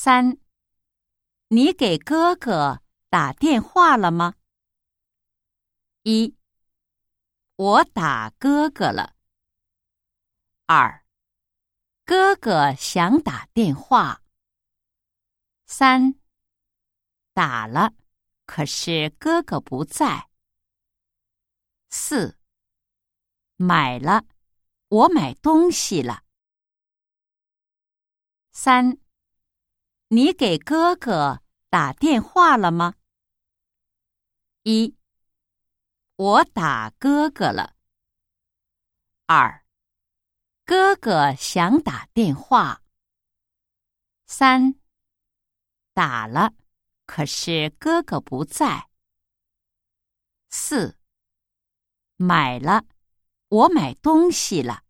三，你给哥哥打电话了吗？一，我打哥哥了。二，哥哥想打电话。三，打了，可是哥哥不在。四，买了，我买东西了。三。你给哥哥打电话了吗？一，我打哥哥了。二，哥哥想打电话。三，打了，可是哥哥不在。四，买了，我买东西了。